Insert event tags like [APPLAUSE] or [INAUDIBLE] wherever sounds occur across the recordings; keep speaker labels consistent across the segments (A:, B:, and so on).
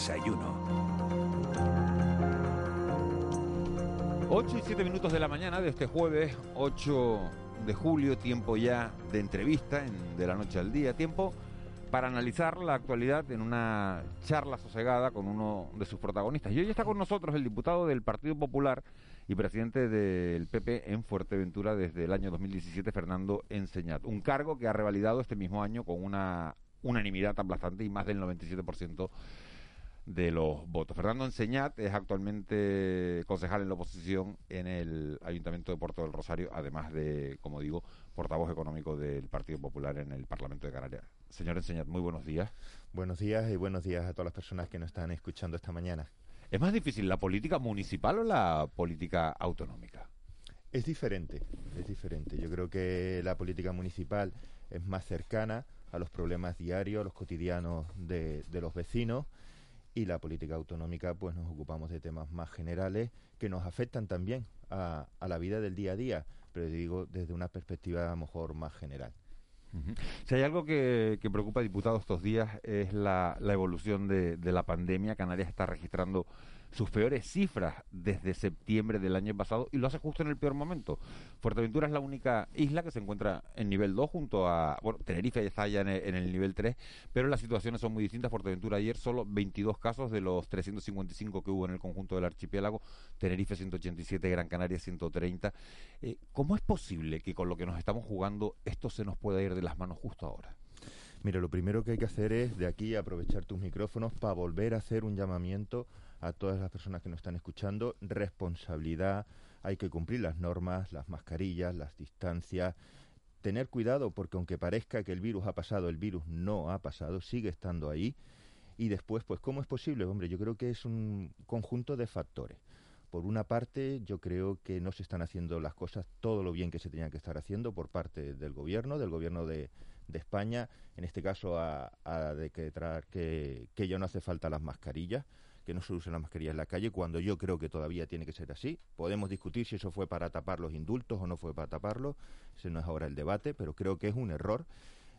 A: desayuno.
B: 8 y 7 minutos de la mañana de este jueves 8 de julio, tiempo ya de entrevista en De la Noche al Día, tiempo para analizar la actualidad en una charla sosegada con uno de sus protagonistas. Y hoy está con nosotros el diputado del Partido Popular y presidente del PP en Fuerteventura desde el año 2017, Fernando Enseñat. Un cargo que ha revalidado este mismo año con una unanimidad aplastante y más del 97% de los votos. Fernando Enseñat es actualmente concejal en la oposición en el Ayuntamiento de Puerto del Rosario, además de, como digo, portavoz económico del Partido Popular en el Parlamento de Canarias. Señor Enseñat, muy buenos días.
C: Buenos días y buenos días a todas las personas que nos están escuchando esta mañana.
B: ¿Es más difícil la política municipal o la política autonómica?
C: Es diferente, es diferente. Yo creo que la política municipal es más cercana a los problemas diarios, a los cotidianos de, de los vecinos y la política autonómica pues nos ocupamos de temas más generales que nos afectan también a, a la vida del día a día, pero digo desde una perspectiva a lo mejor más general.
B: Si hay algo que, que preocupa a diputados estos días es la, la evolución de, de, la pandemia. Canarias está registrando sus peores cifras desde septiembre del año pasado y lo hace justo en el peor momento. Fuerteventura es la única isla que se encuentra en nivel 2 junto a, bueno, Tenerife está ya en el, en el nivel 3, pero las situaciones son muy distintas. Fuerteventura ayer solo 22 casos de los 355 que hubo en el conjunto del archipiélago, Tenerife 187, Gran Canaria 130. Eh, ¿Cómo es posible que con lo que nos estamos jugando esto se nos pueda ir de las manos justo ahora?
C: Mira, lo primero que hay que hacer es de aquí aprovechar tus micrófonos para volver a hacer un llamamiento a todas las personas que nos están escuchando, responsabilidad, hay que cumplir las normas, las mascarillas, las distancias, tener cuidado porque aunque parezca que el virus ha pasado, el virus no ha pasado, sigue estando ahí. Y después, pues, ¿cómo es posible? Hombre, yo creo que es un conjunto de factores. Por una parte, yo creo que no se están haciendo las cosas todo lo bien que se tenían que estar haciendo por parte del gobierno, del gobierno de, de España, en este caso a, a decretar que, que ya no hace falta las mascarillas que no se usen las mascarillas en la calle, cuando yo creo que todavía tiene que ser así. Podemos discutir si eso fue para tapar los indultos o no fue para taparlos, ese no es ahora el debate, pero creo que es un error.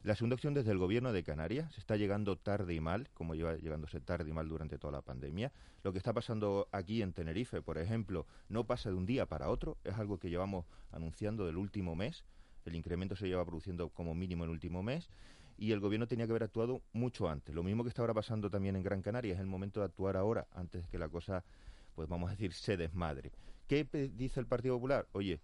C: La segunda opción desde el gobierno de Canarias se está llegando tarde y mal, como lleva llegándose tarde y mal durante toda la pandemia. Lo que está pasando aquí en Tenerife, por ejemplo, no pasa de un día para otro, es algo que llevamos anunciando del último mes. El incremento se lleva produciendo como mínimo el último mes y el gobierno tenía que haber actuado mucho antes. Lo mismo que está ahora pasando también en Gran Canaria, es el momento de actuar ahora, antes de que la cosa, pues vamos a decir, se desmadre. ¿Qué dice el Partido Popular? Oye,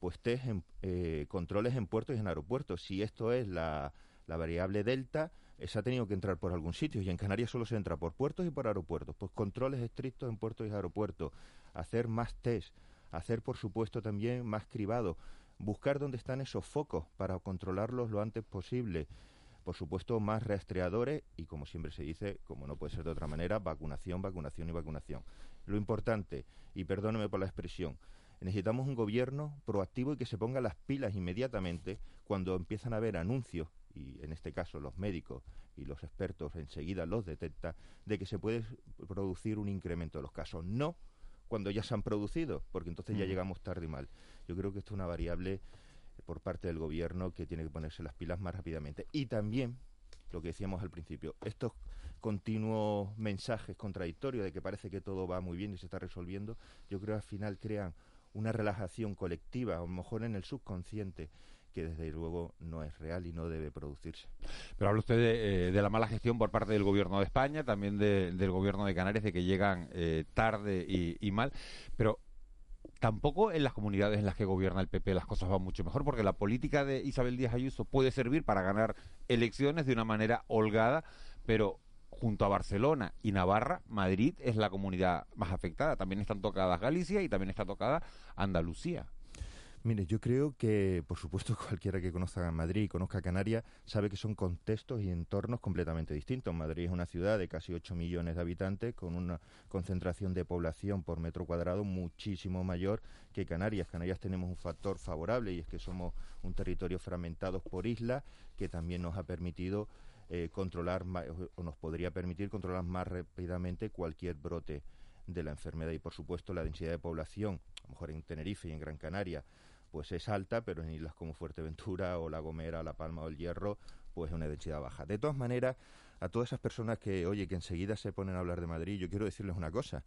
C: pues test en, eh, controles en puertos y en aeropuertos. Si esto es la, la variable delta, esa ha tenido que entrar por algún sitio y en Canarias solo se entra por puertos y por aeropuertos. Pues controles estrictos en puertos y aeropuertos, hacer más test, hacer por supuesto también más cribado, buscar dónde están esos focos para controlarlos lo antes posible por supuesto, más rastreadores y, como siempre se dice, como no puede ser de otra manera, vacunación, vacunación y vacunación. Lo importante, y perdóneme por la expresión, necesitamos un gobierno proactivo y que se ponga las pilas inmediatamente cuando empiezan a haber anuncios, y en este caso los médicos y los expertos enseguida los detectan, de que se puede producir un incremento de los casos. No cuando ya se han producido, porque entonces ya llegamos tarde y mal. Yo creo que esto es una variable por parte del gobierno que tiene que ponerse las pilas más rápidamente. Y también, lo que decíamos al principio, estos continuos mensajes contradictorios de que parece que todo va muy bien y se está resolviendo, yo creo que al final crean una relajación colectiva, a lo mejor en el subconsciente, que desde luego no es real y no debe producirse.
B: Pero habla usted de, eh, la mala gestión por parte del gobierno de España, también de, del gobierno de Canarias, de que llegan eh, tarde y, y mal, pero tampoco en las comunidades en las que gobierna el PP las cosas van mucho mejor, porque la política de Isabel Díaz Ayuso puede servir para ganar elecciones de una manera holgada, pero junto a Barcelona y Navarra, Madrid es la comunidad más afectada. También están tocadas Galicia y también está tocada Andalucía.
C: Mire, yo creo que, por supuesto, [LAUGHS] cualquiera que conozca Madrid y conozca Canarias sabe que son contextos y entornos completamente distintos. Madrid es una ciudad de casi 8 millones de habitantes con una concentración de población por metro cuadrado muchísimo mayor que Canarias. Canarias tenemos un factor favorable y es que somos un territorio fragmentado por islas que también nos ha permitido eh, controlar o nos podría permitir controlar más rápidamente cualquier brote de la enfermedad y por supuesto la densidad de población, a lo mejor en Tenerife y en Gran Canaria, pues es alta, pero en islas como Fuerteventura o La Gomera, La Palma o El Hierro, pues es una densidad baja. De todas maneras, a todas esas personas que, oye, que enseguida se ponen a hablar de Madrid, yo quiero decirles una cosa.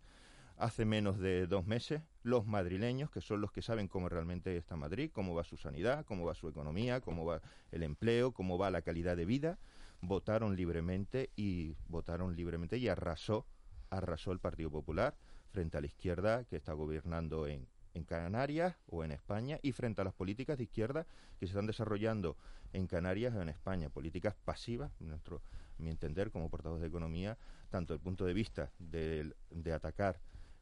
C: Hace menos de dos meses, los madrileños, que son los que saben cómo realmente está Madrid, cómo va su sanidad, cómo va su economía, cómo va el empleo, cómo va la calidad de vida, votaron libremente y votaron libremente y arrasó, arrasó el Partido Popular frente a la izquierda que está gobernando en, en Canarias o en España y frente a las políticas de izquierda que se están desarrollando en Canarias o en España, políticas pasivas, nuestro, mi entender, como portavoz de Economía, tanto desde el punto de vista de, atacar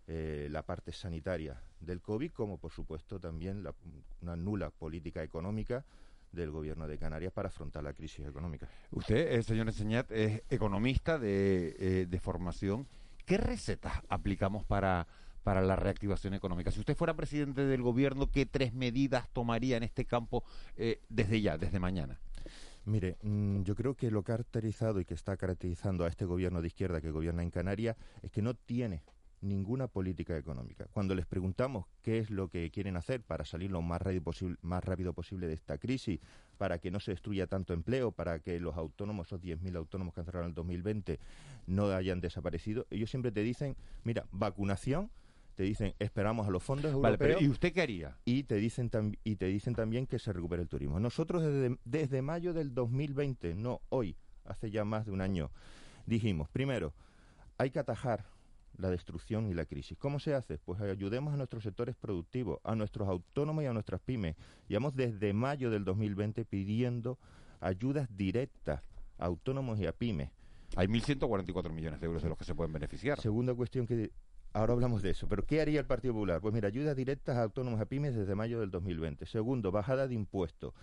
C: eh, la parte sanitaria del COVID, como por supuesto también la, una nula política económica del gobierno de Canarias para afrontar la crisis económica.
B: Usted, eh, señor Enseñat, es economista eh, de formación. ¿Qué recetas aplicamos para para la reactivación económica. Si usted fuera presidente del gobierno, ¿qué tres medidas tomaría en este campo eh, desde ya, desde mañana?
C: Mire, mm, yo creo que lo caracterizado y que está caracterizando a este gobierno de izquierda que gobierna en Canarias es que no tiene ninguna política económica. Cuando les preguntamos qué es lo que quieren hacer para salir lo más rápido, posible, más rápido posible de esta crisis, para que no se destruya tanto empleo, para que los autónomos, esos 10.000 autónomos que cerrado en el 2020, no hayan desaparecido, ellos siempre te dicen, mira, vacunación, te dicen esperamos a los fondos europeos.
B: ¿Y usted qué haría?
C: Y te dicen y te dicen también que se recupere el turismo. Nosotros desde, desde mayo del 2020, no hoy, hace ya más de un año, dijimos, primero, hay que atajar la destrucción y la crisis. ¿Cómo se hace? Pues ayudemos a nuestros sectores productivos, a nuestros autónomos y a nuestras pymes. Llevamos desde mayo del 2020 pidiendo ayudas directas a autónomos y a pymes.
B: Hay 1.144 millones de euros de los que se pueden beneficiar.
C: Segunda cuestión que Ahora hablamos de eso. Pero ¿qué haría el Partido Popular? Pues mira, ayudas directas a autónomos a pymes desde mayo del 2020. Segundo, bajada de impuestos.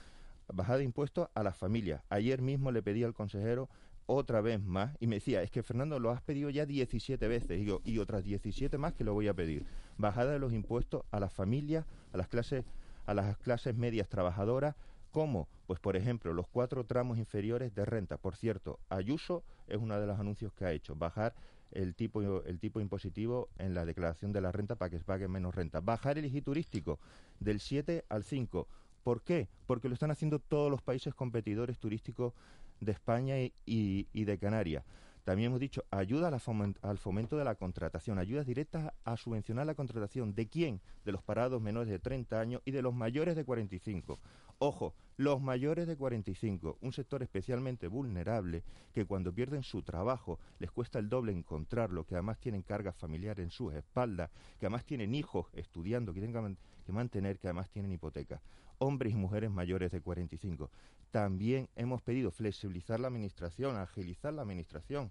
C: Bajada de impuestos a las familias. Ayer mismo le pedí al consejero otra vez más y me decía, es que Fernando lo has pedido ya 17 veces y, y otras 17 más que lo voy a pedir. Bajada de los impuestos a las familias, a las clases a las clases medias trabajadoras, ¿Cómo? Pues, por ejemplo, los cuatro tramos inferiores de renta. Por cierto, Ayuso es uno de los anuncios que ha hecho, bajar el tipo, el tipo impositivo en la declaración de la renta para que se pague menos renta. Bajar el IGI turístico del 7 al 5. ¿Por qué? Porque lo están haciendo todos los países competidores turísticos de España y, de Canarias. También hemos dicho ayuda al fomento de la contratación, ayudas directas a subvencionar la contratación. ¿De quién? De los parados menores de 30 años y de los mayores de 45. Ojo, los mayores de 45, un sector especialmente vulnerable que cuando pierden su trabajo les cuesta el doble encontrarlo, que además tienen cargas familiares en sus espaldas, que además tienen hijos estudiando, que tienen que mantener, que además tienen hipoteca. Hombres y mujeres mayores de 45. También hemos pedido flexibilizar la administración, agilizar la administración.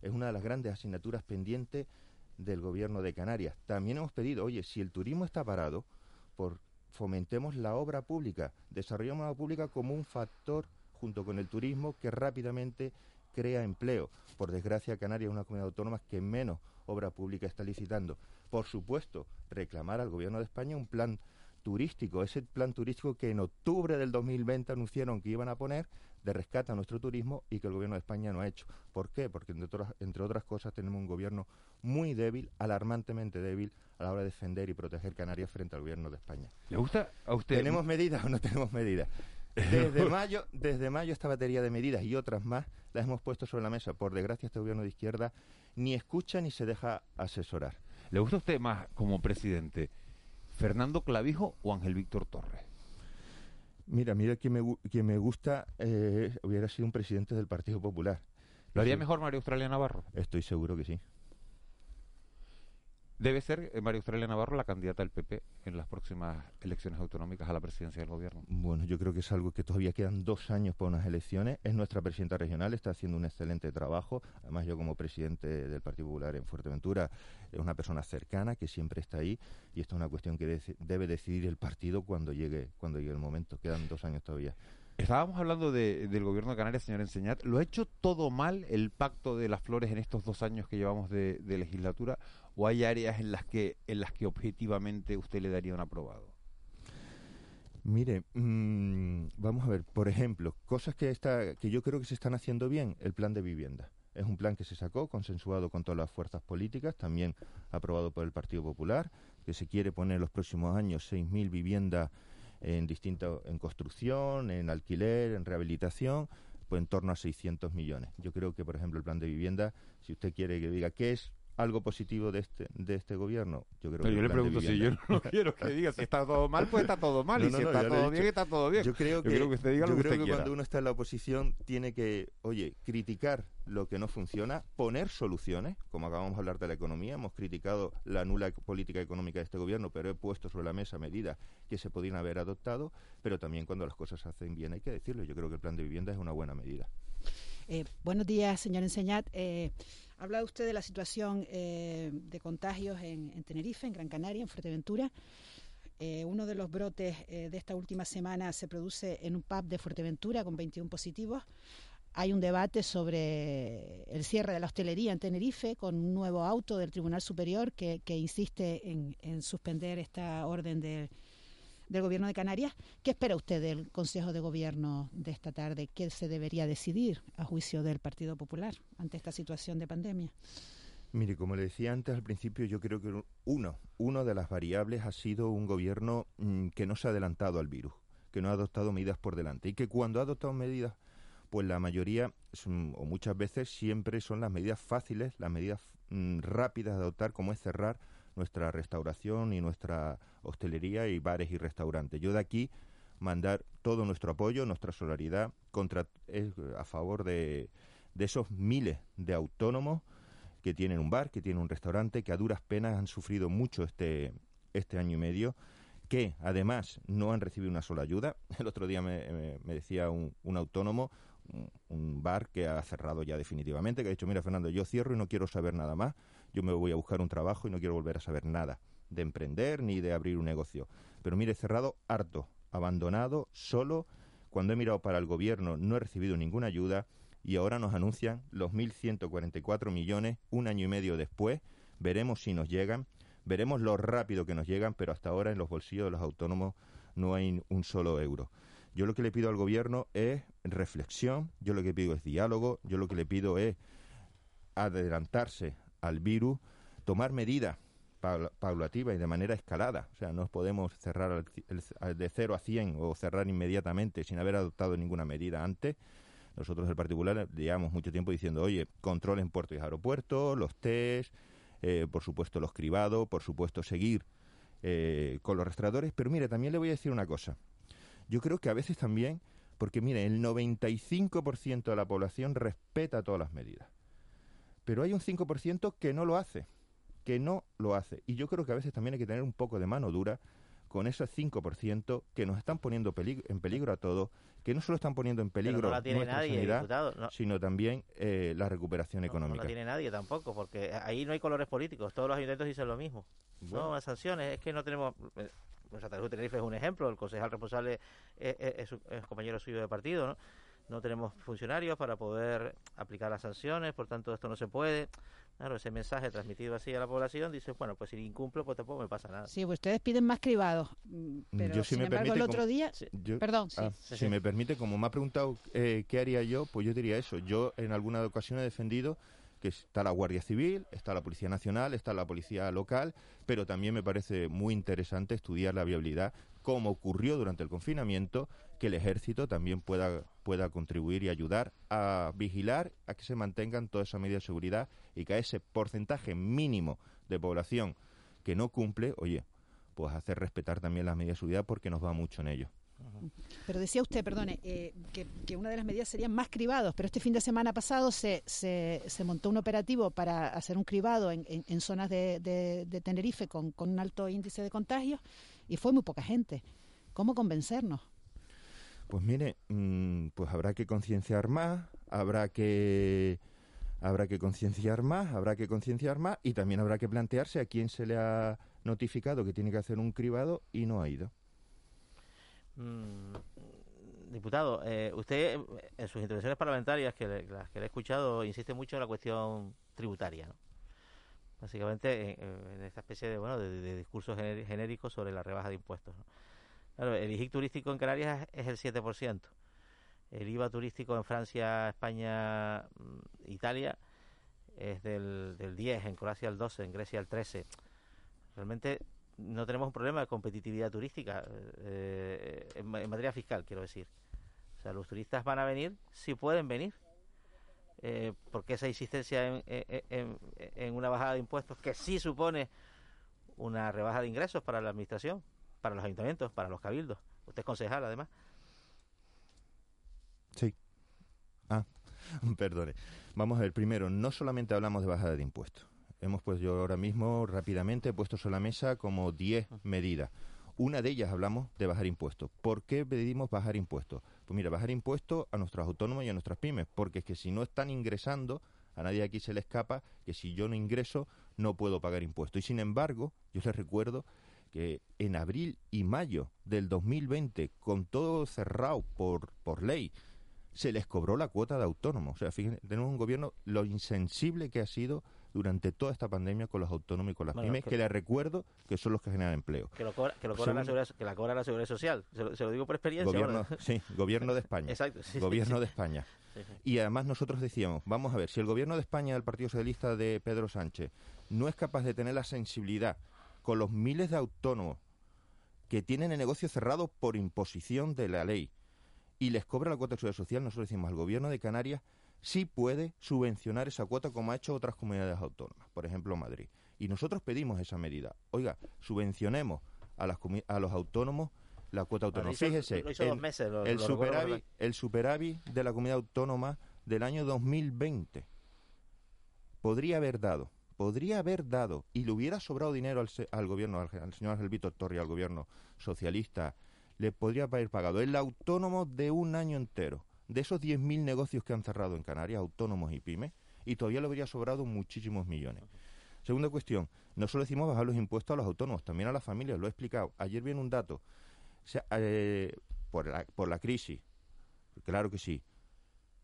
C: Es una de las grandes asignaturas pendientes del gobierno de Canarias. También hemos pedido, oye, si el turismo está parado, por fomentemos la obra pública, desarrollemos la obra pública como un factor junto con el turismo que rápidamente crea empleo. Por desgracia, Canarias es una comunidad autónoma que menos obra pública está licitando. Por supuesto, reclamar al Gobierno de España un plan turístico, ese plan turístico que en octubre del 2020 anunciaron que iban a poner de rescate a nuestro turismo y que el gobierno de España no ha hecho. ¿Por qué? Porque entre otras, entre otras cosas tenemos un gobierno muy débil, alarmantemente débil a la hora de defender y proteger Canarias frente al gobierno de España.
B: ¿Le gusta a usted?
C: ¿Tenemos medidas o no tenemos medidas? Desde [LAUGHS] mayo, desde mayo esta batería de medidas y otras más las hemos puesto sobre la mesa. Por desgracia este gobierno de izquierda ni escucha ni se deja asesorar.
B: ¿Le gusta a usted más como presidente Fernando Clavijo o Ángel Víctor Torres?
C: Mira, mira que me, que me gusta, eh, hubiera sido un presidente del Partido Popular.
B: ¿Lo haría mejor María Australia Navarro?
C: Estoy seguro que sí.
B: Debe ser eh, María Australia Navarro la candidata del PP en las próximas elecciones autonómicas a la presidencia del gobierno.
C: Bueno, yo creo que es algo que todavía quedan dos años para unas elecciones. Es nuestra presidenta regional, está haciendo un excelente trabajo. Además, yo como presidente del Partido Popular en Fuerteventura, es una persona cercana que siempre está ahí y esto es una cuestión que debe decidir el partido cuando llegue, cuando llegue el momento. Quedan dos años todavía.
B: Estábamos hablando del gobierno de Canarias, señor Enseñat. ¿Lo ha hecho todo mal el pacto de las flores en estos dos años que llevamos de, legislatura? ¿O hay áreas en las que en las que objetivamente usted le daría un aprobado?
C: Mire, mm, vamos a ver, por ejemplo, cosas que, está, que yo creo que se están haciendo bien, el plan de vivienda. Es un plan que se sacó, consensuado con todas las fuerzas políticas, también aprobado por el Partido Popular, que se quiere poner en los próximos años 6.000 viviendas en distinto, en construcción, en alquiler, en rehabilitación, pues en torno a 600 millones. Yo creo que, por ejemplo, el plan de vivienda, si usted quiere que diga qué es algo positivo de este de este gobierno?
B: Yo creo Pero yo le pregunto si yo no [LAUGHS] quiero que diga si está todo mal, pues está todo mal y si está todo bien, está todo bien.
C: Yo creo que, usted diga lo que, creo que cuando uno está en la oposición tiene que, oye, criticar lo que no funciona, poner soluciones, como acabamos de hablar de la economía, hemos criticado la nula política económica de este gobierno, pero he puesto sobre la mesa medidas que se podrían haber adoptado, pero también cuando las cosas se hacen bien hay que decirlo. Yo creo que el plan de vivienda es una buena medida.
A: Eh, buenos días, señor Enseñat. Eh, Habla usted de la situación eh, de contagios en, Tenerife, en Gran Canaria, en Fuerteventura. Eh, uno de los brotes eh, de esta última semana se produce en un pub de Fuerteventura con 21 positivos. Hay un debate sobre el cierre de la hostelería en Tenerife con un nuevo auto del Tribunal Superior que, insiste en suspender esta orden de del Gobierno de Canarias. ¿Qué espera usted del Consejo de Gobierno de esta tarde? ¿Qué se debería decidir a juicio del Partido Popular ante esta situación de pandemia?
C: Mire, como le decía antes al principio, yo creo que uno, uno de las variables ha sido un gobierno mm, que no se ha adelantado al virus, que no ha adoptado medidas por delante y que cuando ha adoptado medidas, pues la mayoría o muchas veces siempre son las medidas fáciles, las medidas mm, rápidas de adoptar, como es cerrar nuestra restauración y nuestra hostelería y bares y restaurantes. Yo de aquí mandar todo nuestro apoyo, nuestra solidaridad contra, a favor de, de esos miles de autónomos que tienen un bar, que tienen un restaurante, que a duras penas han sufrido mucho este, este año y medio, que además no han recibido una sola ayuda. [LAUGHS] El otro día me, decía un, un autónomo, un, bar que ha cerrado ya definitivamente, que ha dicho, mira Fernando, yo cierro y no quiero saber nada más, yo me voy a buscar un trabajo y no quiero volver a saber nada de emprender ni de abrir un negocio. Pero mire, cerrado, harto, abandonado, solo. Cuando he mirado para el gobierno no he recibido ninguna ayuda y ahora nos anuncian los 1.144 millones un año y medio después. Veremos si nos llegan, veremos lo rápido que nos llegan, pero hasta ahora en los bolsillos de los autónomos no hay un solo euro. Yo lo que le pido al gobierno es reflexión, yo lo que pido es diálogo, yo lo que le pido es adelantarse al virus, tomar medidas paulativas y de manera escalada. O sea, no podemos cerrar de 0 a 100 o cerrar inmediatamente sin haber adoptado ninguna medida antes. Nosotros, el particular, llevamos mucho tiempo diciendo, oye, control en puertos y aeropuertos, los test, eh, por supuesto los cribados, por supuesto seguir eh, con los restauradores. Pero mire, también le voy a decir una cosa. Yo creo que a veces también, porque mire, el 95% de la población respeta todas las medidas pero hay un 5% que no lo hace, que no lo hace. Y yo creo que a veces también hay que tener un poco de mano dura con ese 5% que nos están poniendo en peligro a todos, que no solo están poniendo en peligro
D: la nuestra
C: sanidad, sino también eh, la recuperación económica.
D: No la tiene nadie tampoco, porque ahí no hay colores políticos, todos los ayuntamientos dicen lo mismo. No, las sanciones, es que no tenemos... Eh, Santa Cruz Tenerife es un ejemplo, el concejal responsable es, es, es compañero suyo de partido, ¿no? No tenemos funcionarios para poder aplicar las sanciones, por tanto esto no se puede. Claro, ese mensaje transmitido así a la población dice, bueno, pues si incumplo, pues tampoco me pasa nada.
A: Sí, pues ustedes piden más cribados, mm, pero sin embargo el otro día... perdón,
C: ah, Si me permite, como me ha preguntado eh, qué haría yo, pues yo diría eso. Yo en alguna ocasión he defendido que está la Guardia Civil, está la Policía Nacional, está la Policía Local, pero también me parece muy interesante estudiar la viabilidad, como ocurrió durante el confinamiento, que el ejército también pueda, pueda contribuir y ayudar a vigilar a que se mantengan todas esas medidas de seguridad y que a ese porcentaje mínimo de población que no cumple, oye, pues hacer respetar también las medidas de seguridad porque nos va mucho en ello.
A: Pero decía usted, perdone, eh, que, una de las medidas serían más cribados, pero este fin de semana pasado se, se, montó un operativo para hacer un cribado en, zonas de, de, Tenerife con, con un alto índice de contagios y fue muy poca gente. ¿Cómo convencernos?
C: Pues mire, mm, pues habrá que concienciar más, habrá que habrá que concienciar más, habrá que concienciar más y también habrá que plantearse a quién se le ha notificado que tiene que hacer un cribado y no ha ido.
D: Mm, diputado, eh, usted en sus intervenciones parlamentarias, que las que le he escuchado, insiste mucho en la cuestión tributaria, ¿no? Básicamente en, esta especie de, bueno, de, discursos genéricos sobre la rebaja de impuestos. ¿no? Claro, el IGIC turístico en Canarias es el 7%. El IVA turístico en Francia, España, mm, Italia es del, del 10, en Croacia el 12, en Grecia el 13. Realmente no tenemos un problema de competitividad turística eh, en, materia fiscal, quiero decir. sea, los turistas van a venir si pueden venir. Eh, porque esa insistencia en, una bajada de impuestos que sí supone una rebaja de ingresos para la administración, para los ayuntamientos, para los cabildos. Usted es concejal, además.
C: Sí. Ah, [LAUGHS] perdone. Vamos a ver, primero, no solamente hablamos de bajada de impuestos. Hemos pues yo ahora mismo rápidamente he puesto sobre la mesa como 10 medidas. Una de ellas hablamos de bajar impuestos. ¿Por qué pedimos bajar impuestos? Pues mira, bajar impuestos a nuestros autónomos y a nuestras pymes, porque es que si no están ingresando, a nadie aquí se le escapa que si yo no ingreso no puedo pagar impuestos. Y sin embargo, yo les recuerdo que en abril y mayo del 2020, con todo cerrado por, por ley, se les cobró la cuota de autónomos. O sea, fíjense, tenemos un gobierno lo insensible que ha sido durante toda esta pandemia con los autónomos y con las pymes, que, les recuerdo que son los que generan empleo.
D: Que, lo cobra, que, lo cobra la seguridad, que la cobra la seguridad social, se lo, digo por experiencia.
C: Gobierno, sí, gobierno de España. [LAUGHS]
D: Exacto.
C: gobierno de España. [LAUGHS] Y además nosotros decíamos, vamos a ver, si el gobierno de España, el Partido Socialista de Pedro Sánchez, no es capaz de tener la sensibilidad con los miles de autónomos que tienen el negocio cerrado por imposición de la ley y les cobra la cuota de seguridad social, nosotros decimos al gobierno de Canarias sí puede subvencionar esa cuota como ha hecho otras comunidades autónomas, por ejemplo Madrid. Y nosotros pedimos esa medida. Oiga, subvencionemos a, las a los autónomos la cuota autónoma. Fíjese, el, superávit, el superávit de la comunidad autónoma del año 2020 podría haber dado, podría haber dado, y le hubiera sobrado dinero al, gobierno, al, señor Ángel Víctor Torri, al gobierno socialista, le podría haber pagado el autónomo de un año entero de esos 10.000 negocios que han cerrado en Canarias, autónomos y pymes, y todavía le habría sobrado muchísimos millones. Segunda cuestión, no solo decimos bajar los impuestos a los autónomos, también a las familias, lo he explicado. Ayer viene un dato, eh, por, la, por la crisis, claro que sí,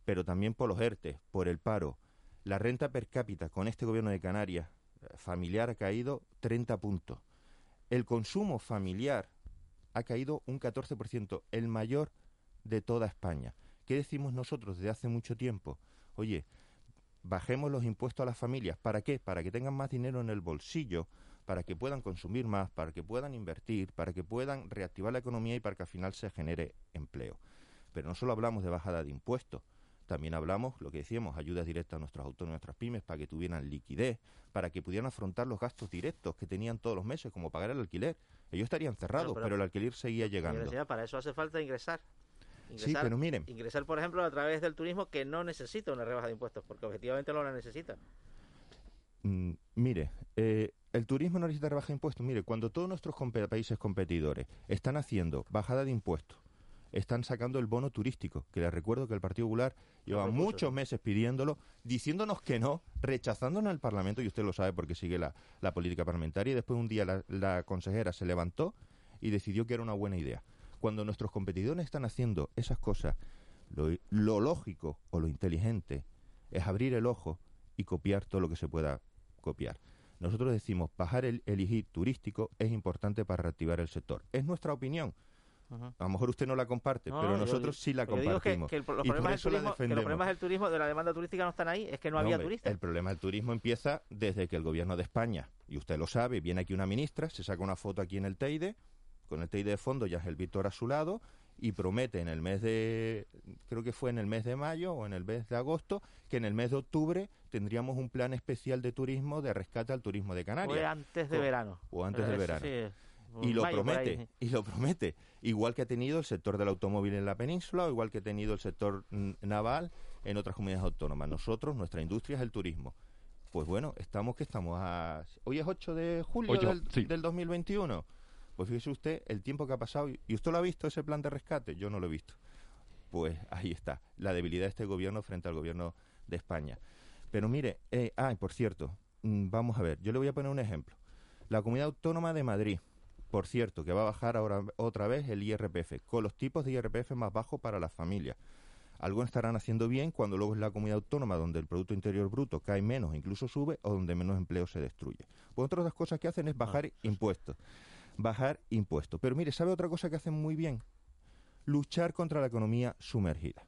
C: pero también por los ERTE, por el paro. La renta per cápita con este gobierno de Canarias eh, familiar ha caído 30 puntos. El consumo familiar ha caído un 14%, el mayor de toda España. ¿Qué decimos nosotros desde hace mucho tiempo? Oye, bajemos los impuestos a las familias. ¿Para qué? Para que tengan más dinero en el bolsillo, para que puedan consumir más, para que puedan invertir, para que puedan reactivar la economía y para que al final se genere empleo. Pero no solo hablamos de bajada de impuestos, también hablamos, lo que decíamos, ayudas directas a nuestros autónomos y nuestras pymes para que tuvieran liquidez, para que pudieran afrontar los gastos directos que tenían todos los meses, como pagar el alquiler. Ellos estarían cerrados, pero, el alquiler seguía llegando.
D: para eso hace falta ingresar.
C: Ingresar, sí, pero miren.
D: Ingresar, por ejemplo, a través del turismo que no necesita una rebaja de impuestos, porque objetivamente no la necesita.
C: Mm, mire, eh, el turismo no necesita rebaja de impuestos. Mire, cuando todos nuestros países competidores están haciendo bajada de impuestos, están sacando el bono turístico, que les recuerdo que el Partido Popular lleva muchos meses pidiéndolo, diciéndonos que no, rechazándonos el Parlamento, y usted lo sabe porque sigue la, política parlamentaria, y después un día la, la consejera se levantó y decidió que era una buena idea. Cuando nuestros competidores están haciendo esas cosas, lo, lógico o lo inteligente es abrir el ojo y copiar todo lo que se pueda copiar. Nosotros decimos, bajar el, el turístico es importante para reactivar el sector. Es nuestra opinión. A lo mejor usted no la comparte, pero nosotros sí la compartimos.
D: Que, los, problemas del turismo, de la demanda turística no están ahí, es que no, había turistas.
C: El problema del turismo empieza desde que el gobierno de España, y usted lo sabe, viene aquí una ministra, se saca una foto aquí en el Teide, con el TI de fondo ya es el Víctor a su lado y promete en el mes de, creo que fue en el mes de mayo o en el mes de agosto, que en el mes de octubre tendríamos un plan especial de turismo de rescate al turismo de Canarias.
D: O antes de verano.
C: O antes de verano. y lo promete, y lo promete. Igual que ha tenido el sector del automóvil en la península, o igual que ha tenido el sector naval en otras comunidades autónomas. Nosotros, nuestra industria es el turismo. Pues bueno, estamos que estamos a... Hoy es 8 de julio del, del 2021 pues fíjese usted el tiempo que ha pasado. ¿Y usted lo ha visto ese plan de rescate? Yo no lo he visto. Pues [LAUGHS] ahí está, la debilidad de este gobierno frente al gobierno de España. Pero mire, eh, ah, por cierto, mm, vamos a ver, yo le voy a poner un ejemplo. La comunidad autónoma de Madrid, por cierto, que va a bajar ahora otra vez el IRPF, con los tipos de IRPF más bajos para las familias. Algo estarán haciendo bien cuando luego es la comunidad autónoma donde el Producto Interior Bruto cae menos, incluso sube, o donde menos empleo se destruye. Pues otras las cosas que hacen es bajar ah, impuestos bajar impuestos. Pero mire, ¿sabe otra cosa que hacen muy bien? Luchar contra la economía sumergida.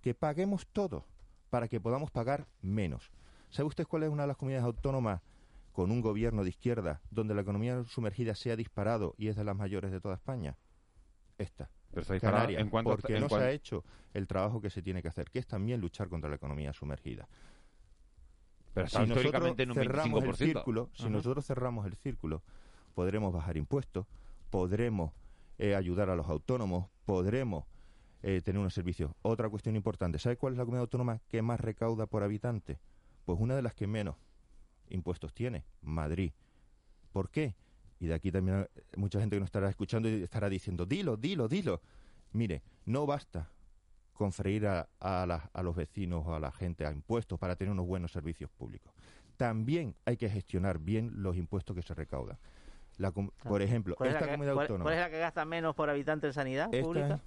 C: Que paguemos todo para que podamos pagar menos. ¿Sabe usted cuál es una de las comunidades autónomas con un gobierno de izquierda donde la economía sumergida se ha disparado y es de las mayores de toda España? Esta, Canarias,
B: en cuanto
C: porque
B: en
C: no se ha hecho el trabajo que se tiene que hacer, que es también luchar contra la economía sumergida.
B: Pero
C: si
B: está
C: nosotros
B: históricamente en un
C: cerramos el
B: 25%.
C: círculo, si nosotros cerramos el círculo, podremos bajar impuestos, podremos eh, ayudar a los autónomos, podremos eh, tener unos servicios. Otra cuestión importante, ¿sabe cuál es la comunidad autónoma que más recauda por habitante? Pues una de las que menos impuestos tiene, Madrid. ¿Por qué? Y de aquí también eh, mucha gente que nos estará escuchando y estará diciendo, dilo, dilo, dilo. Mire, no basta con freír a, a los vecinos o a la gente a impuestos para tener unos buenos servicios públicos. También hay que gestionar bien los impuestos que se recaudan. La
D: Claro.
C: por ejemplo,
D: ¿Cuál es, la
C: esta
D: que,
C: comunidad autónoma,
D: cuál es la que gasta menos por habitante en sanidad
C: esta
D: pública?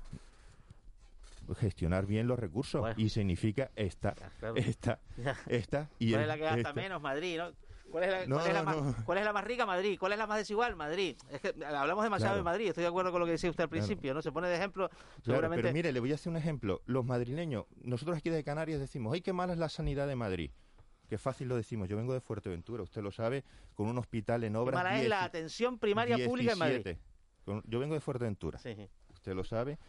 C: es gestionar bien los recursos
D: Bueno.
C: y significa esta,
D: claro.
C: esta, esta y
D: ¿Cuál es la que gasta
C: esta.
D: menos? Madrid, ¿no? ¿Cuál es, la,
C: No,
D: cuál es la
C: no,
D: más,
C: no.
D: cuál es la más rica? Madrid. ¿Cuál es la más desigual? Madrid. Es que hablamos demasiado
C: Claro.
D: de Madrid. Estoy de acuerdo con lo que decía usted al
C: Claro.
D: principio, ¿no? Se pone de ejemplo, seguramente.
C: pero mire, le voy a hacer un ejemplo. Los madrileños, nosotros aquí de Canarias decimos, ¡ay, qué mala es la sanidad de Madrid! Qué fácil lo decimos. Yo vengo de Fuerteventura, usted lo sabe, con un hospital en obras.
D: mala es
C: 10
D: la atención primaria pública en Madrid.
C: 17. Con- yo vengo de Fuerteventura,
D: Sí,
C: usted lo sabe,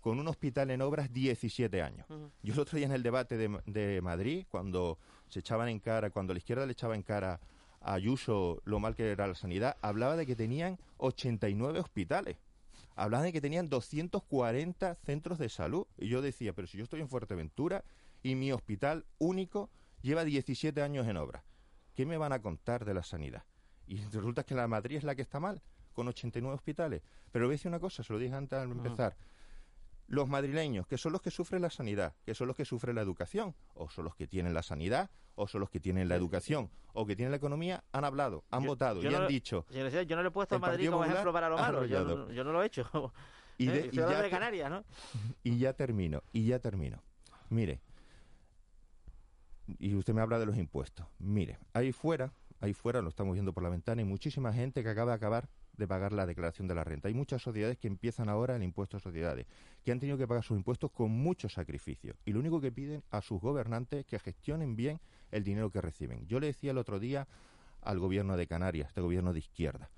C: con un hospital en obras 17 años. Yo el otro día en el debate de, de Madrid, cuando se echaban en cara, cuando la izquierda le echaba en cara a Ayuso lo mal que era la sanidad, hablaba de que tenían 89 hospitales. Hablaban de que tenían 240 centros de salud. Y yo decía, pero si yo estoy en Fuerteventura y mi hospital único lleva 17 años en obra, ¿qué me van a contar de la sanidad? Y [LAUGHS] resulta que la Madrid es la que está mal, con 89 hospitales. Pero voy a decir una cosa, se lo dije antes al empezar. Los madrileños, que son los que sufren la sanidad, que son los que sufren la educación, o son los que tienen la sanidad, o son los que tienen la educación, o que tienen la economía, han hablado, han
D: Yo-
C: votado
D: yo
C: y
D: no
C: han
D: lo-
C: dicho.
D: Yo no le he puesto a Madrid como ejemplo para lo malo. Yo, no- yo no lo he hecho.
C: Y,
D: Eh,
C: de- y ya
D: Canarias, ¿no? [LAUGHS]
C: y ya termino, y ya termino. Mire, y usted me habla de los impuestos. Mire, ahí fuera, ahí fuera, lo estamos viendo por la ventana, hay muchísima gente que acaba de acabar de pagar la declaración de la renta. Hay muchas sociedades que empiezan ahora el impuesto a sociedades, que han tenido que pagar sus impuestos con mucho sacrificio. Y lo único que piden a sus gobernantes es que gestionen bien el dinero que reciben. Yo le decía el otro día al gobierno de Canarias, este gobierno de izquierda,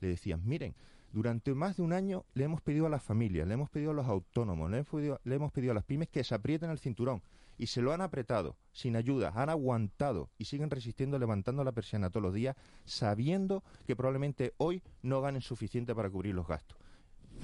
C: le decían, miren, durante más de un año le hemos pedido a las familias, le hemos pedido a los autónomos, le hemos pedido, le hemos pedido a las pymes que se aprieten el cinturón y se lo han apretado sin ayuda, han aguantado y siguen resistiendo levantando la persiana todos los días sabiendo que probablemente hoy no ganen suficiente para cubrir los gastos.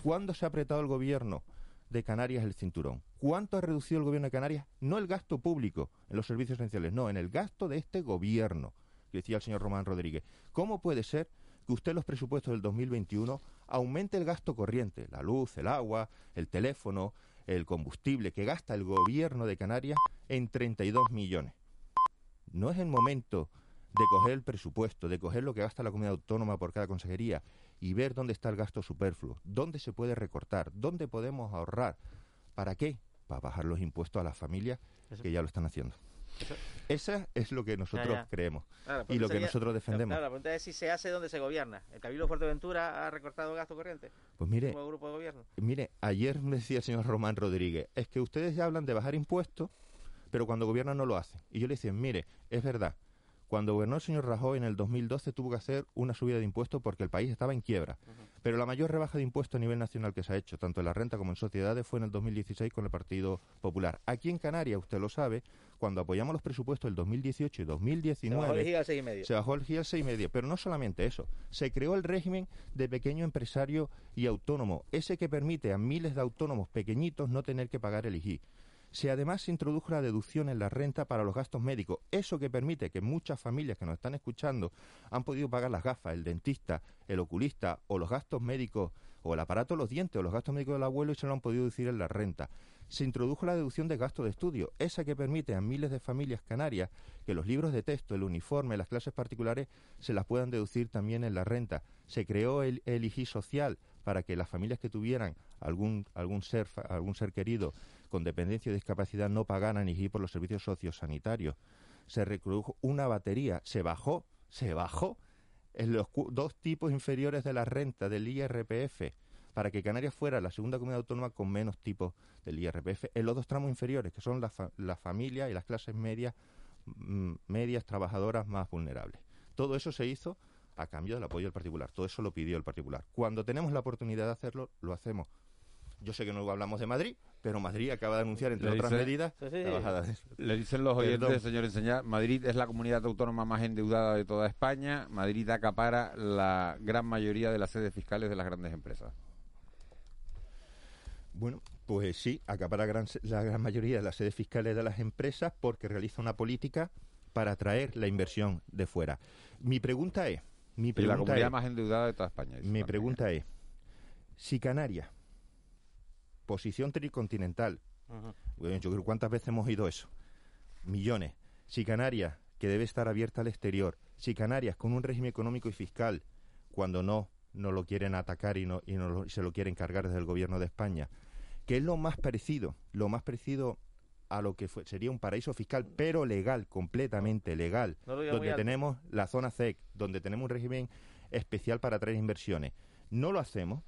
C: ¿Cuándo se ha apretado el gobierno de Canarias el cinturón? ¿Cuánto ha reducido el gobierno de Canarias? No el gasto público en los servicios esenciales, no, en el gasto de este gobierno, que decía el señor Román Rodríguez. ¿Cómo puede ser que usted los presupuestos del 2021 aumente el gasto corriente, la luz, el agua, el teléfono, el combustible que gasta el gobierno de Canarias en 32 millones? No es el momento de coger el presupuesto, de coger lo que gasta la comunidad autónoma por cada consejería y ver dónde está el gasto superfluo, dónde se puede recortar, dónde podemos ahorrar. ¿Para qué? Para bajar los impuestos a las familias que ya lo están haciendo.
D: Eso-
C: Esa es lo que nosotros
D: ya.
C: creemos
D: Claro,
C: y lo que nosotros defendemos.
D: Claro, la pregunta es si se hace donde se gobierna. ¿El Cabildo Fuerteventura ha recortado gasto corriente?
C: Pues mire,
D: Como grupo de gobierno.
C: Mire, ayer me decía el señor Román Rodríguez, es que ustedes ya hablan de bajar impuestos, pero cuando gobiernan no lo hacen. Y yo le decía, mire, es verdad, cuando gobernó el señor Rajoy en el 2012 tuvo que hacer una subida de impuestos porque el país estaba en quiebra. Pero la mayor rebaja de impuestos a nivel nacional que se ha hecho, tanto en la renta como en sociedades, fue en el 2016 con el Partido Popular. Aquí en Canarias, usted lo sabe, cuando apoyamos los presupuestos del 2018 y
D: Se bajó el
C: 2019...
D: IGI al 6,5.
C: Se bajó el GIA al 6,5, pero no solamente eso. Se creó el régimen de pequeño empresario y autónomo, ese que permite a miles de autónomos pequeñitos no tener que pagar el IGI. Se además se introdujo la deducción en la renta para los gastos médicos, eso que permite que muchas familias que nos están escuchando han podido pagar las gafas, el dentista, el oculista o los gastos médicos o el aparato de los dientes o los gastos médicos del abuelo y se lo han podido decir en la renta. Se introdujo la deducción de gasto de estudio, esa que permite a miles de familias canarias que los libros de texto, el uniforme, las clases particulares se las puedan deducir también en la renta. Se creó el, el IGI social para que las familias que tuvieran algún, algún, ser, algún ser querido con dependencia o discapacidad no pagaran IGI por los servicios sociosanitarios. Se reprodujo una batería, se bajó, se bajó en los dos tipos inferiores de la renta del IRPF para que Canarias fuera la segunda comunidad autónoma con menos tipos del IRPF en los dos tramos inferiores, que son las fa- las familias y las clases medias, mm, medias trabajadoras más vulnerables. Todo eso se hizo a cambio del apoyo del particular. Todo eso lo pidió el particular. Cuando tenemos la oportunidad de hacerlo, lo hacemos. Yo sé que no hablamos de Madrid, pero Madrid acaba de anunciar, entre
B: Le
C: otras
B: dice-
C: medidas,
D: Sí, sí.
C: la bajada de...
B: Le dicen los oyentes,
C: Perdón.
B: señor Enseñar, Madrid es la comunidad autónoma más endeudada de toda España. Madrid acapara la gran mayoría de las sedes fiscales de las grandes empresas.
C: Bueno, pues sí, acapara gran- la gran mayoría de las sedes fiscales de las empresas porque realiza una política para atraer la inversión de fuera. Mi pregunta es, mi
B: Y la
C: pregunta
B: comunidad
C: es,
B: más endeudada de toda España.
C: mi
B: también.
C: pregunta es, si Canarias, posición tricontinental, yo creo cuántas veces hemos oído eso. Millones. Si Canarias, que debe estar abierta al exterior, si Canarias con un régimen económico y fiscal, cuando no, no lo quieren atacar y, no, y no lo- se lo quieren cargar desde el gobierno de España, que es lo más parecido, lo más parecido a lo que fue- sería un paraíso fiscal, pero legal, completamente legal,
D: No
C: donde tenemos la zona CEC, donde tenemos un régimen especial para atraer inversiones. No lo hacemos.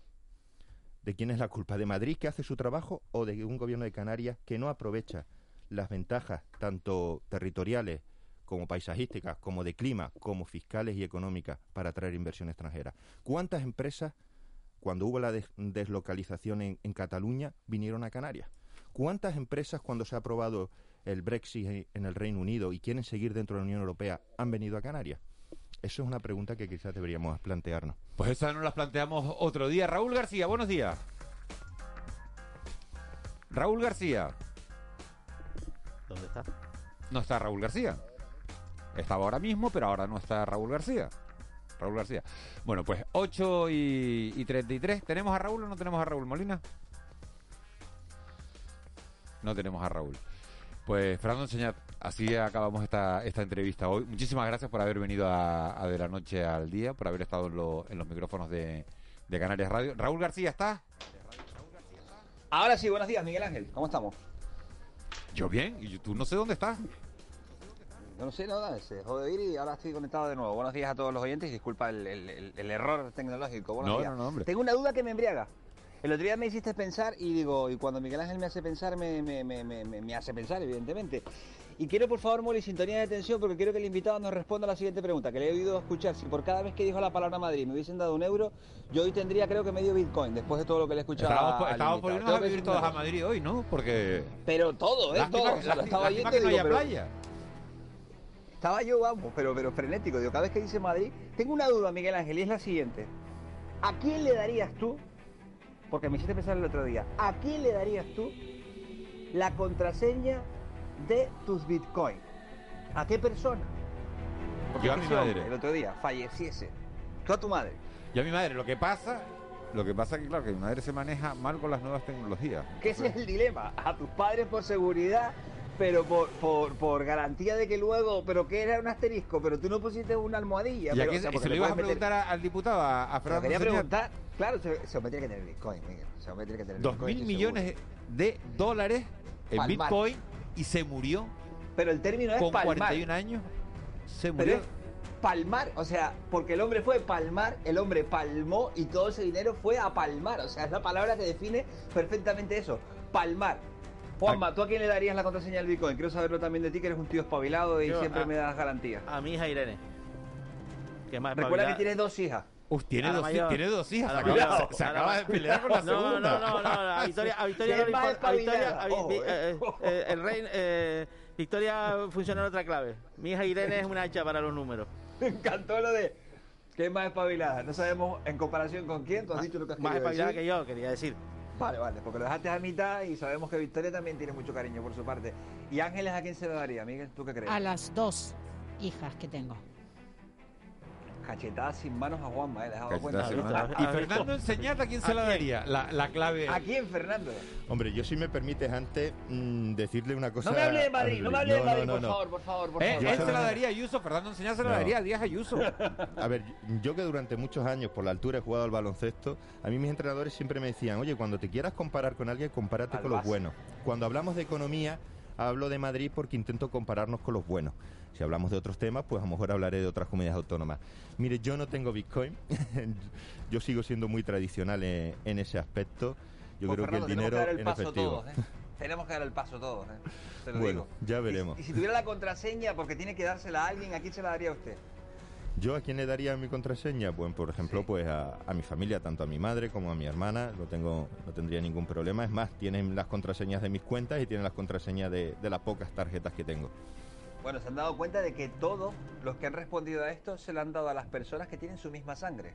C: ¿De quién es la culpa? ¿De Madrid que hace su trabajo o de un gobierno de Canarias que no aprovecha las ventajas tanto territoriales como paisajísticas, como de clima, como fiscales y económicas para atraer inversión extranjera? ¿Cuántas empresas, cuando hubo la des- deslocalización en, en Cataluña, vinieron a Canarias? ¿Cuántas empresas, cuando se ha aprobado el Brexit en el Reino Unido y quieren seguir dentro de la Unión Europea, han venido a Canarias? Eso es una pregunta que quizás deberíamos plantearnos.
B: Pues esas nos las planteamos otro día. Raúl García, buenos días. Raúl García.
D: ¿Dónde está?
B: No está Raúl García. Estaba ahora mismo, pero ahora no está Raúl García. Raúl García. Bueno, pues 8 y, y 33. ¿Tenemos a Raúl o no tenemos a Raúl Molina? No tenemos a Raúl. Pues Fernando Enseñat, así acabamos esta, esta entrevista hoy. Muchísimas gracias por haber venido a, a De la Noche al Día, por haber estado en, lo- en los micrófonos de, de Canarias Radio. Raúl García, ¿está?
E: Ahora sí, buenos días, Miguel Ángel. ¿Cómo estamos?
B: Yo bien, y tú no sé dónde estás.
E: Yo no sé nada, se dejó de oír y ahora estoy conectado de nuevo. Buenos días a todos los oyentes y disculpa el, el- el- el error tecnológico. Buenos
B: No,
E: días.
B: no, no, hombre.
E: Tengo una duda que me embriaga. El otro día me hiciste pensar y digo, y cuando Miguel Ángel me hace pensar, me, me- me- me- me- me hace pensar, evidentemente. Y quiero, por favor, Mori, sintonía de atención porque quiero que el invitado nos responda a la siguiente pregunta, que le he oído escuchar. Si por cada vez que dijo la palabra Madrid me hubiesen dado un euro, yo hoy tendría creo que medio Bitcoin, después de todo lo que le he escuchado.
B: Estábamos, estábamos por irnos a vivir todos a. Madrid hoy, ¿no? Porque...
E: Pero todo, ¿eh?
B: Lástima,
E: todo. O sea, lo
B: lástima-
E: estaba
B: lástima
E: oyendo
B: que
E: y
B: no
E: digo,
B: haya
E: pero-
B: playa.
E: Estaba yo, vamos, pero, pero frenético. Digo, cada vez que dice Madrid, tengo una duda, Miguel Ángel, y es la siguiente. ¿A quién le darías tú, porque me hiciste pensar el otro día, ¿a quién le darías tú la contraseña de tus bitcoins? ¿A qué persona? Porque
B: Yo a
E: es
B: mi
E: hombre,
B: madre.
E: El otro día falleciese. Tú a tu madre.
B: Y a mi madre, lo que pasa, lo que pasa que claro, que mi madre se maneja mal con las nuevas tecnologías.
E: Que ese es el dilema. A tus padres por seguridad, pero por, por, por garantía de que luego, pero que era un asterisco, pero tú no pusiste una almohadilla.
B: ¿Y a
E: pero,
B: quién
E: o sea,
B: se- se lo ibas a
E: meter-
B: preguntar al diputado, a, a
E: Se
B: Fernando
E: quería preguntar. Claro, se, se tiene que tener Bitcoin, Miguel. Se tiene que tener
B: Dos
E: Bitcoin,
B: mil millones
E: seguro.
B: de dólares en
E: Palmar.
B: Bitcoin y se murió
E: Pero el término es
B: con
E: palmar.
B: 41 años. Se
E: Pero
B: murió.
E: es palmar, o sea, porque el hombre fue palmar, el hombre palmó y todo ese dinero fue a palmar. O sea, es la palabra que define perfectamente eso. Palmar. Juanma, ¿tú a quién le darías la contraseña del Bitcoin? Quiero saberlo también de ti, que eres un tío espabilado y
D: Yo,
E: siempre
D: a-
E: me das garantías.
D: A mi hija Irene. Que más
E: Recuerda que tienes dos hijas.
B: Uf, tiene, dos,
D: mayor.
B: tiene dos hijas. Se acaba, se- se de pelear con la
D: No, no,
B: segunda.
D: no, no, no, a Victoria, a Victoria, no le
E: más
D: importa- a Victoria, a
E: eh.
D: eh, eh, el rey, eh, Victoria funciona en otra clave. Mi hija Irene es una hacha para los números.
E: Me encantó lo de que es más espabilada. No sabemos en comparación con quién. Tú has dicho lo que has
D: Más
E: querido
D: espabilada
E: decir.
D: que yo, quería decir.
E: Vale, vale, porque lo dejaste a mitad y sabemos que Victoria también tiene mucho cariño por su parte. ¿Y Ángeles a quién se lo daría, Miguel? ¿Tú qué crees?
A: A las dos hijas que tengo.
E: Cachetadas sin manos a Juanma, ¿eh? ¿Le has dado
B: Cachetadas
E: cuenta?
B: Y. Fernando Enseñata, ¿a quién se
D: ¿A
B: la
D: quién?
B: daría? La, la clave.
E: ¿A quién, Fernando?
C: Hombre, yo si me permites antes mm, decirle una cosa...
E: No me hable de Madrid, no me hable de Madrid,
C: no,
E: por
C: no.
E: favor, por favor, por
B: Eh,
E: favor.
B: Él
C: se
B: la daría a Ayuso, Fernando Enseñata se la
C: No.
B: daría a Díaz Ayuso.
C: A ver, yo que durante muchos años por la altura he jugado al baloncesto, a mí mis entrenadores siempre me decían, oye, cuando te quieras comparar con alguien, compárate
E: Al
C: con los buenos. Cuando hablamos de economía, hablo de Madrid porque intento compararnos con los buenos. Si hablamos de otros temas, pues a lo mejor hablaré de otras comunidades autónomas. Mire, yo no tengo Bitcoin, [LAUGHS] yo sigo siendo muy tradicional en, en ese aspecto. Yo
E: Pues,
C: creo
E: Fernando,
C: que el dinero
E: que el
C: en efectivo.
E: todos, ¿eh? [LAUGHS] Tenemos que dar el paso todos, ¿eh? Te lo
C: Bueno,
E: digo.
C: ya
E: Y-
C: veremos.
E: Y, si tuviera la contraseña, porque tiene que dársela a alguien, ¿a quién se la daría usted?
C: ¿Yo a quién le daría mi contraseña? Pues, por ejemplo, pues a, a, mi familia, tanto a mi madre como a mi hermana. No, tengo, no tendría ningún problema. Es más, tienen las contraseñas de mis cuentas y tienen las contraseñas de, de las pocas tarjetas que tengo.
E: Bueno, se han dado cuenta de que todos los que han respondido a esto se lo han dado a las personas que tienen su misma sangre.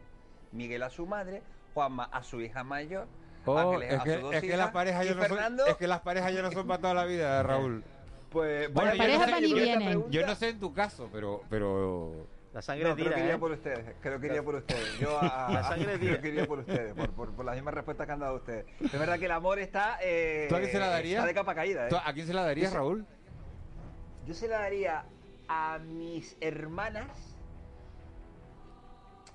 E: Miguel a su madre, Juanma a su hija mayor,
B: Oh,
E: Ángeles
B: es,
E: a
B: que,
E: sus dos
B: es que
E: hijas,
B: las parejas
E: y
B: ya no son, es que las parejas ya no son para toda la vida, [LAUGHS] Raúl.
E: pues
B: Bueno, yo
A: parejas
B: no sé-
A: van y
B: yo-
A: vienen.
B: Yo no sé en tu caso, pero pero
D: La sangre
E: no, creo que iría
D: ¿eh?
E: por ustedes, creo que iría por ustedes. Yo a, [LAUGHS]
D: La sangre
E: creo
D: tira.
E: que iría por ustedes, por, por, por las mismas respuestas que han dado ustedes. Es verdad que el amor está, eh,
B: ¿Tú a quién se la darías?
E: está de capa caída. ¿eh?
B: ¿tú ¿a quién se la darías, Raúl?
E: Yo se la daría a mis hermanas.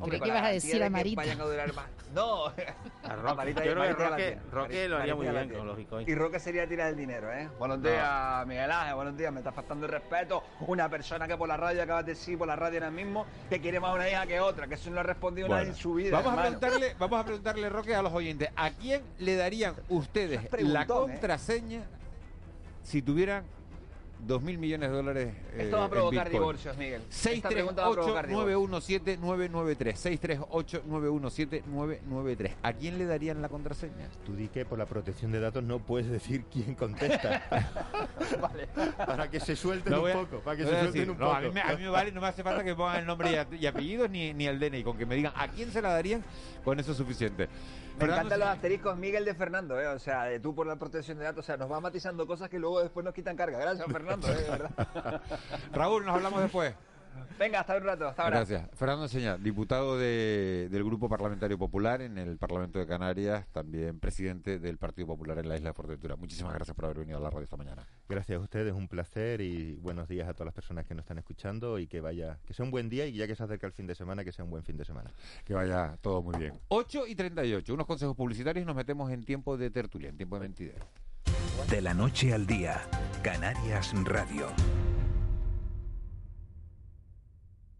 E: La
A: ibas a decir
E: de
A: a
E: que
A: Marita.
E: Vayan a durar más. [LAUGHS] No,
D: A Roque.
E: Marita-
D: Yo creo que Roque, lo
E: Marita
D: haría muy bien con los bitcoins.
E: Y Roque sería tirar el dinero, ¿eh? Buenos días, Miguel Ángel, buenos días. Me está faltando el respeto. Una persona que por la radio acabas de decir, por la radio ahora mismo, que quiere más una hija que otra, que eso no ha respondido nadie en su vida.
B: vamos, a preguntarle, vamos a preguntarle, Roque, a los oyentes, ¿a quién le darían ustedes la
E: ¿eh?
B: contraseña si tuvieran dos mil millones de dólares eh,
E: Esto va a provocar divorcios, Miguel. Esta pregunta va a provocar divorcios.
B: 638-917-993. 638-917-993. ¿A quién le darían la contraseña?
C: Tú di que por la protección de datos no puedes decir quién contesta. [LAUGHS]
E: Vale.
C: para que se suelten
B: No
C: un
B: voy a-
C: poco. Para que
B: no
C: se suelten
B: decir,
C: un
B: no,
C: poco.
B: a mí, me, a mí me vale, no me hace falta que pongan el nombre y apellidos ni, ni el DNI. Con que me digan a quién se la darían, con eso es suficiente.
E: Me
B: Fernando,
E: encantan los asteriscos Miguel de Fernando, ¿eh? O sea, de tú por la protección de datos. O sea, nos va matizando cosas que luego después nos quitan carga. Gracias, Fernando, ¿eh? Verdad. [LAUGHS]
B: Raúl, nos hablamos después.
E: Venga, hasta un rato. Hasta ahora.
B: Gracias. Fernando Enseña, diputado de- del Grupo Parlamentario Popular en el Parlamento de Canarias, también presidente del Partido Popular en la isla de Fuerteventura. Muchísimas gracias por haber venido a la radio esta mañana.
C: Gracias a ustedes, un placer y buenos días a todas las personas que nos están escuchando y que vaya, que sea un buen día y ya que se acerca el fin de semana, que sea un buen fin de semana.
B: Que vaya todo muy bien. 8 y 38, unos consejos publicitarios y nos metemos en tiempo de tertulia, en tiempo de mentidero.
F: De la noche al día, Canarias Radio.